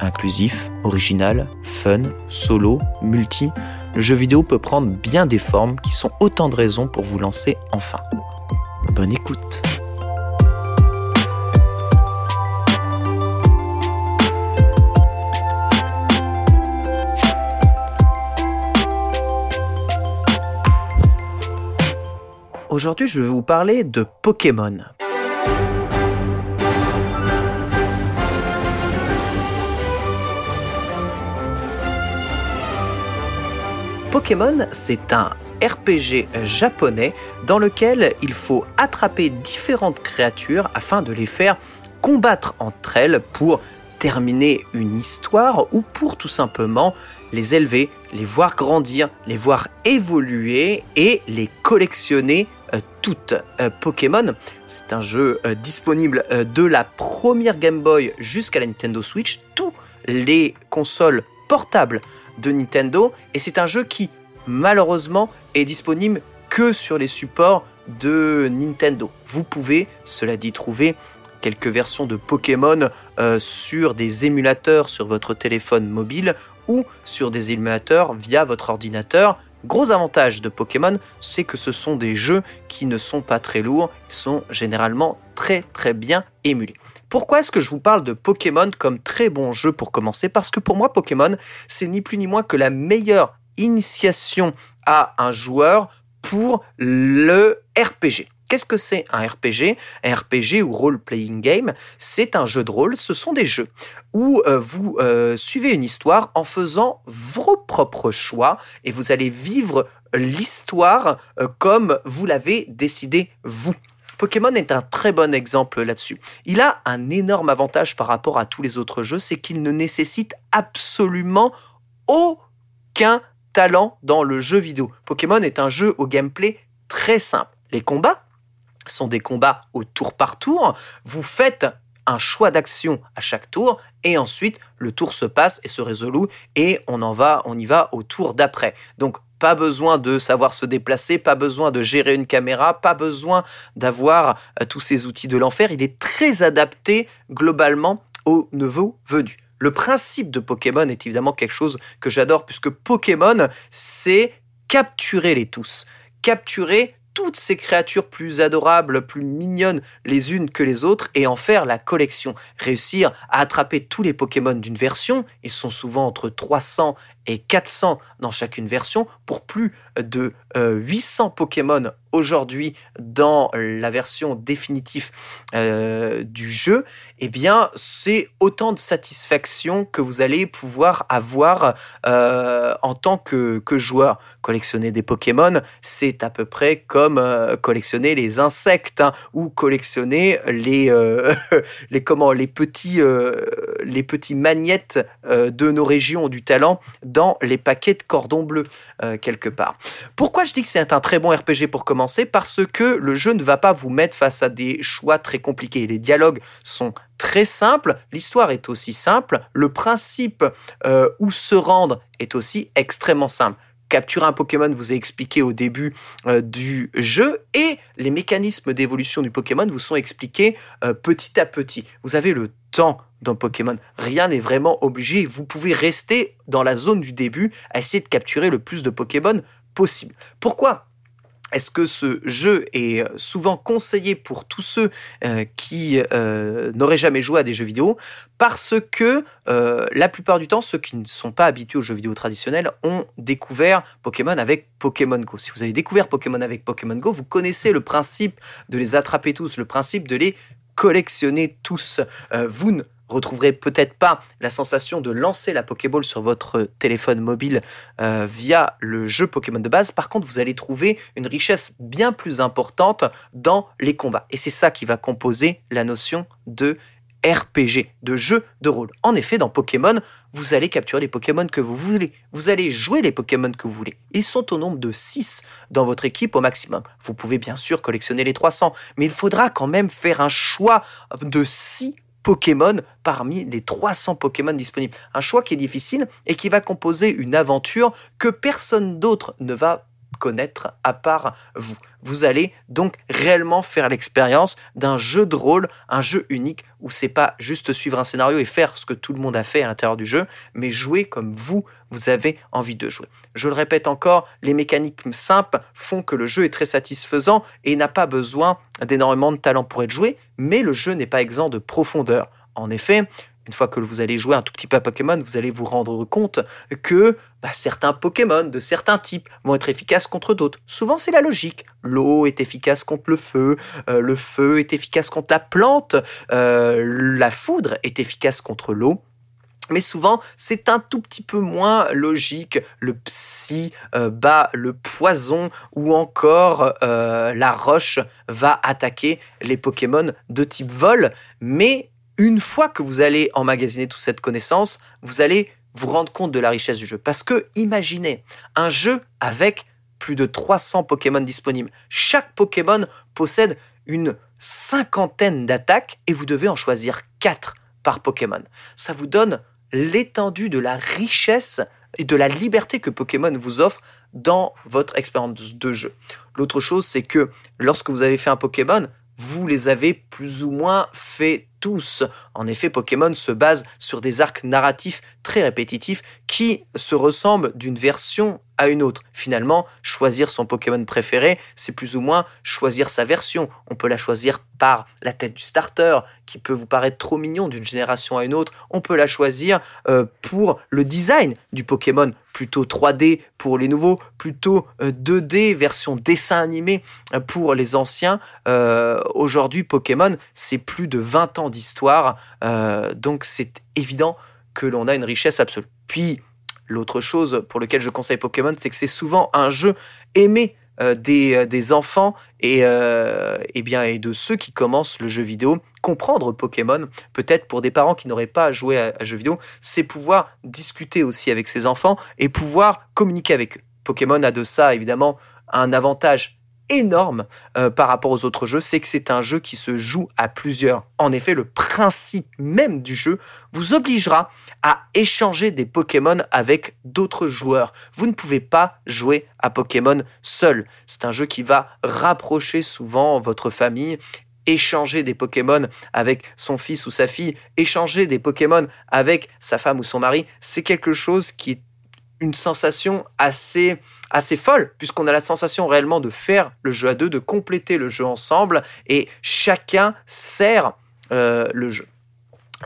Inclusif, original, fun, solo, multi, le jeu vidéo peut prendre bien des formes qui sont autant de raisons pour vous lancer enfin. Bonne écoute Aujourd'hui, je vais vous parler de Pokémon. Pokémon, c'est un RPG japonais dans lequel il faut attraper différentes créatures afin de les faire combattre entre elles pour terminer une histoire ou pour tout simplement les élever, les voir grandir, les voir évoluer et les collectionner euh, toutes. Euh, Pokémon, c'est un jeu euh, disponible de la première Game Boy jusqu'à la Nintendo Switch, tous les consoles portables de Nintendo, et c'est un jeu qui malheureusement est disponible que sur les supports de Nintendo. Vous pouvez, cela dit, trouver quelques versions de Pokémon euh, sur des émulateurs sur votre téléphone mobile ou sur des émulateurs via votre ordinateur. Gros avantage de Pokémon, c'est que ce sont des jeux qui ne sont pas très lourds, sont généralement très très bien émulés. Pourquoi est-ce que je vous parle de Pokémon comme très bon jeu pour commencer? Parce que pour moi, Pokémon, c'est ni plus ni moins que la meilleure initiation à un joueur pour le RPG. Qu'est-ce que c'est un RPG Un RPG ou role-playing game, c'est un jeu de rôle, ce sont des jeux où euh, vous euh, suivez une histoire en faisant vos propres choix et vous allez vivre l'histoire euh, comme vous l'avez décidé vous. Pokémon est un très bon exemple là-dessus. Il a un énorme avantage par rapport à tous les autres jeux, c'est qu'il ne nécessite absolument aucun talent dans le jeu vidéo. Pokémon est un jeu au gameplay très simple. Les combats sont des combats au tour par tour. Vous faites un choix d'action à chaque tour et ensuite le tour se passe et se résout et on en va, on y va au tour d'après. Donc pas besoin de savoir se déplacer, pas besoin de gérer une caméra, pas besoin d'avoir euh, tous ces outils de l'enfer. Il est très adapté globalement aux nouveaux venus. Le principe de Pokémon est évidemment quelque chose que j'adore puisque Pokémon, c'est capturer les tous. Capturer toutes ces créatures plus adorables, plus mignonnes les unes que les autres et en faire la collection. Réussir à attraper tous les Pokémon d'une version, ils sont souvent entre 300 et 400 dans chacune version, pour plus de euh, 800 Pokémon aujourd'hui dans la version définitive euh, du jeu, eh bien, c'est autant de satisfaction que vous allez pouvoir avoir euh, en tant que, joueur. Collectionner des Pokémon, c'est à peu près comme euh, collectionner les insectes hein, ou collectionner les, euh, les, comment, les, petits, euh, les petits magnettes euh, de nos régions du talent dans les paquets de cordon bleu euh, quelque part. Pourquoi je dis que c'est un très bon RPG pour commencer? Parce que le jeu ne va pas vous mettre face à des choix très compliqués. Les dialogues sont très simples, l'histoire est aussi simple, le principe euh, où se rendre est aussi extrêmement simple. Capturer un Pokémon vous est expliqué au début du jeu et les mécanismes d'évolution du Pokémon vous sont expliqués petit à petit. Vous avez le temps dans Pokémon. Rien n'est vraiment obligé. Vous pouvez rester dans la zone du début à essayer de capturer le plus de Pokémon possible. Pourquoi est-ce que ce jeu est euh, souvent conseillé pour tous ceux euh, qui euh, n'auraient jamais joué à des jeux vidéo? Parce que la plupart du temps, ceux qui ne sont pas habitués aux jeux vidéo traditionnels ont découvert Pokémon avec Pokémon Go. Si vous avez découvert Pokémon avec Pokémon Go, vous connaissez le principe de les attraper tous, le principe de les collectionner tous. vous ne retrouverez peut-être pas la sensation de lancer la Pokéball sur votre téléphone mobile euh, via le jeu Pokémon de base. Par contre, vous allez trouver une richesse bien plus importante dans les combats. Et c'est ça qui va composer la notion de RPG, de jeu de rôle. En effet, dans Pokémon, vous allez capturer les Pokémon que vous voulez. Vous allez jouer les Pokémon que vous voulez. Ils sont au nombre de 6 dans votre équipe au maximum. Vous pouvez bien sûr collectionner les 300, mais il faudra quand même faire un choix de 6 Pokémon parmi les 300 Pokémon disponibles. Un choix qui est difficile et qui va composer une aventure que personne d'autre ne va connaître à part vous. Vous allez donc réellement faire l'expérience d'un jeu de rôle, un jeu unique où c'est pas juste suivre un scénario et faire ce que tout le monde a fait à l'intérieur du jeu, mais jouer comme vous, vous avez envie de jouer. Je le répète encore, les mécaniques simples font que le jeu est très satisfaisant et n'a pas besoin d'énormément de talent pour être joué, mais le jeu n'est pas exempt de profondeur. En effet, une fois que vous allez jouer un tout petit peu à Pokémon, vous allez vous rendre compte que bah, certains Pokémon de certains types vont être efficaces contre d'autres. Souvent, c'est la logique. L'eau est efficace contre le feu, euh, le feu est efficace contre la plante, euh, la foudre est efficace contre l'eau. Mais souvent, c'est un tout petit peu moins logique. Le psy euh, bat le poison ou encore la roche va attaquer les Pokémon de type vol. Mais une fois que vous allez emmagasiner toute cette connaissance, vous allez vous rendre compte de la richesse du jeu. Parce que imaginez un jeu avec plus de 300 Pokémon disponibles. Chaque Pokémon possède une cinquantaine d'attaques et vous devez en choisir 4 par Pokémon. Ça vous donne l'étendue de la richesse et de la liberté que Pokémon vous offre dans votre expérience de jeu. L'autre chose, c'est que lorsque vous avez fait un Pokémon, vous les avez plus ou moins fait En effet, Pokémon se base sur des arcs narratifs très répétitifs qui se ressemblent d'une version à une autre. Finalement, choisir son Pokémon préféré, c'est plus ou moins choisir sa version. On peut la choisir par la tête du starter, qui peut vous paraître trop mignon d'une génération à une autre. On peut la choisir euh, pour le design du Pokémon, plutôt 3D pour les nouveaux, plutôt 2D, euh, version dessin animé euh, pour les anciens. Aujourd'hui, Pokémon, c'est plus de 20 ans d'histoire, donc c'est évident que l'on a une richesse absolue. Puis, l'autre chose pour laquelle je conseille Pokémon, c'est que c'est souvent un jeu aimé euh, des, euh, des, enfants et, euh, et, bien, et de ceux qui commencent le jeu vidéo. Comprendre Pokémon, peut-être pour des parents qui n'auraient pas joué à, à jeu vidéo, c'est pouvoir discuter aussi avec ses enfants et pouvoir communiquer avec eux. Pokémon a de ça, évidemment, un avantage énorme euh, par rapport aux autres jeux, c'est que c'est un jeu qui se joue à plusieurs. En effet, le principe même du jeu vous obligera à échanger des Pokémon avec d'autres joueurs. Vous ne pouvez pas jouer à Pokémon seul. C'est un jeu qui va rapprocher souvent votre famille échanger des Pokémon avec son fils ou sa fille, échanger des Pokémon avec sa femme ou son mari, c'est quelque chose qui est une sensation assez assez folle, puisqu'on a la sensation réellement de faire le jeu à deux, de compléter le jeu ensemble, et chacun sert euh, le jeu.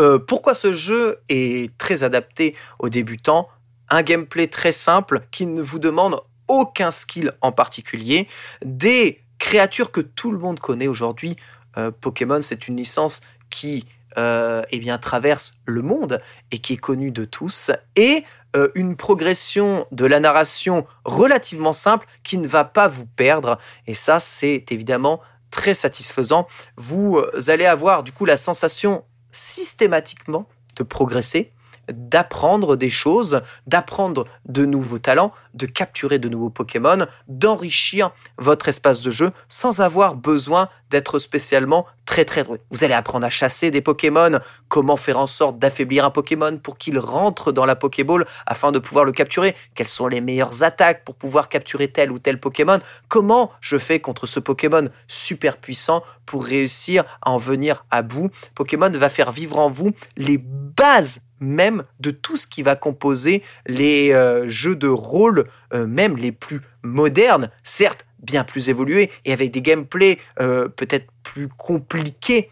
Euh, pourquoi ce jeu est très adapté aux débutants? Un gameplay très simple qui ne vous demande aucun skill en particulier, des créatures que tout le monde connaît aujourd'hui. Euh, Pokémon, c'est une licence qui eh bien, traverse le monde et qui est connue de tous, et euh, une progression de la narration relativement simple qui ne va pas vous perdre. Et ça, c'est évidemment très satisfaisant. Vous euh, allez avoir du coup la sensation systématiquement de progresser, d'apprendre des choses, d'apprendre de nouveaux talents, de capturer de nouveaux Pokémon, d'enrichir votre espace de jeu sans avoir besoin d'être spécialement très très drôle. Vous allez apprendre à chasser des Pokémon, comment faire en sorte d'affaiblir un Pokémon pour qu'il rentre dans la Pokéball afin de pouvoir le capturer, quelles sont les meilleures attaques pour pouvoir capturer tel ou tel Pokémon, comment je fais contre ce Pokémon super puissant pour réussir à en venir à bout? Pokémon va faire vivre en vous les bases même de tout ce qui va composer les euh, jeux de rôle, euh, même les plus modernes, certes bien plus évolués et avec des gameplays euh, peut-être plus compliqués,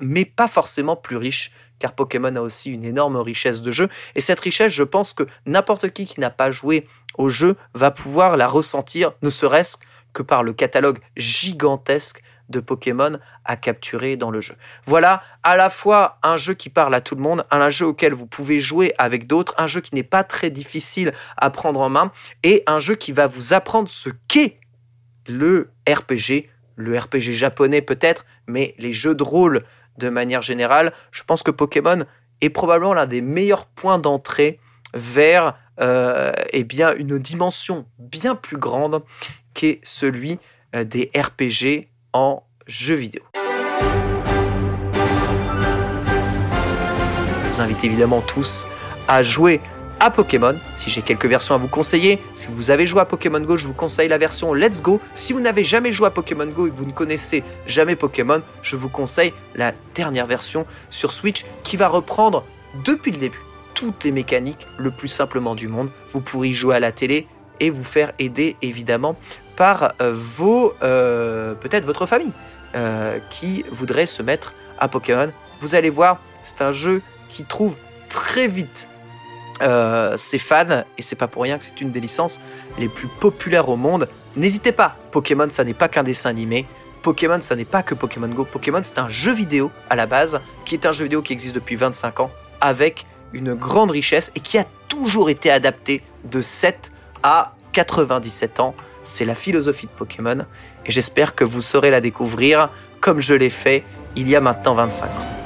mais pas forcément plus riches, car Pokémon a aussi une énorme richesse de jeu. Et cette richesse, je pense que n'importe qui qui n'a pas joué au jeu va pouvoir la ressentir, ne serait-ce que par le catalogue gigantesque de Pokémon à capturer dans le jeu. Voilà à la fois un jeu qui parle à tout le monde, un jeu auquel vous pouvez jouer avec d'autres, un jeu qui n'est pas très difficile à prendre en main et un jeu qui va vous apprendre ce qu'est le RPG, le RPG japonais peut-être, mais les jeux de rôle de manière générale. Je pense que Pokémon est probablement l'un des meilleurs points d'entrée vers euh, eh une dimension bien plus grande qu'est celui euh, des RPG en jeux vidéo. Je vous invite évidemment tous à jouer à Pokémon. Si j'ai quelques versions à vous conseiller, si vous avez joué à Pokémon Go, je vous conseille la version Let's Go. Si vous n'avez jamais joué à Pokémon Go et que vous ne connaissez jamais Pokémon, je vous conseille la dernière version sur Switch qui va reprendre depuis le début toutes les mécaniques le plus simplement du monde. Vous pourrez jouer à la télé et vous faire aider évidemment par euh, vos euh, peut-être votre famille euh, qui voudrait se mettre à Pokémon. Vous allez voir, c'est un jeu qui trouve très vite ses fans et c'est pas pour rien que c'est une des licences les plus populaires au monde. N'hésitez pas, Pokémon ça n'est pas qu'un dessin animé. Pokémon, ça n'est pas que Pokémon Go. Pokémon, c'est un jeu vidéo à la base, qui est un jeu vidéo qui existe depuis 25 ans, avec une grande richesse et qui a toujours été adapté de 7 à 97 ans. C'est la philosophie de Pokémon et j'espère que vous saurez la découvrir comme je l'ai fait il y a maintenant 25 ans.